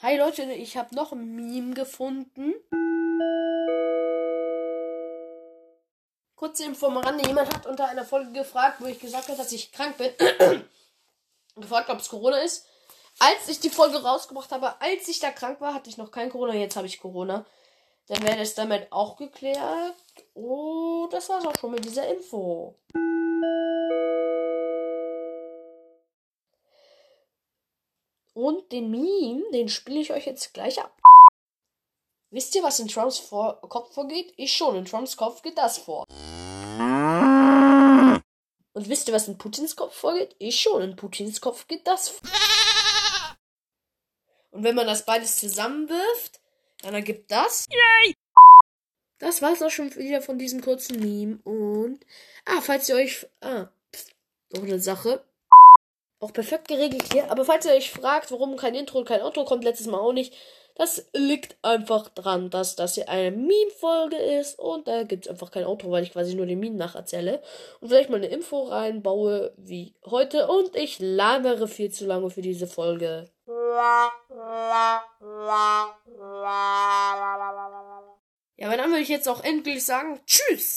Hi Leute, ich habe noch ein Meme gefunden. Kurze Info am Rande. Jemand hat unter einer Folge gefragt, wo ich gesagt habe, dass ich krank bin. gefragt, ob es Corona ist. Als ich die Folge rausgebracht habe, als ich da krank war, hatte ich noch kein Corona. Jetzt habe ich Corona. Dann wäre das damit auch geklärt. Oh, das war's auch schon mit dieser Info. Und den Meme, den spiele ich euch jetzt gleich ab. Wisst ihr, was in Trumps vor Kopf vorgeht? Ich schon. In Trumps Kopf geht das vor. Und wisst ihr, was in Putins Kopf vorgeht? Ich schon. In Putins Kopf geht das vor. Und wenn man das beides zusammenwirft, dann ergibt das. Yay! Das war's auch schon wieder von diesem kurzen Meme. Und. Ah, falls ihr euch. Ah, pst, noch eine Sache. Auch perfekt geregelt hier. Aber falls ihr euch fragt, warum kein Intro und kein Outro kommt, letztes Mal auch nicht. Das liegt einfach dran, dass das hier eine Meme-Folge ist und da gibt es einfach kein Outro, weil ich quasi nur den Meme nacherzähle und vielleicht mal eine Info reinbaue wie heute und ich labere viel zu lange für diese Folge. Ja, aber dann würde ich jetzt auch endlich sagen, tschüss!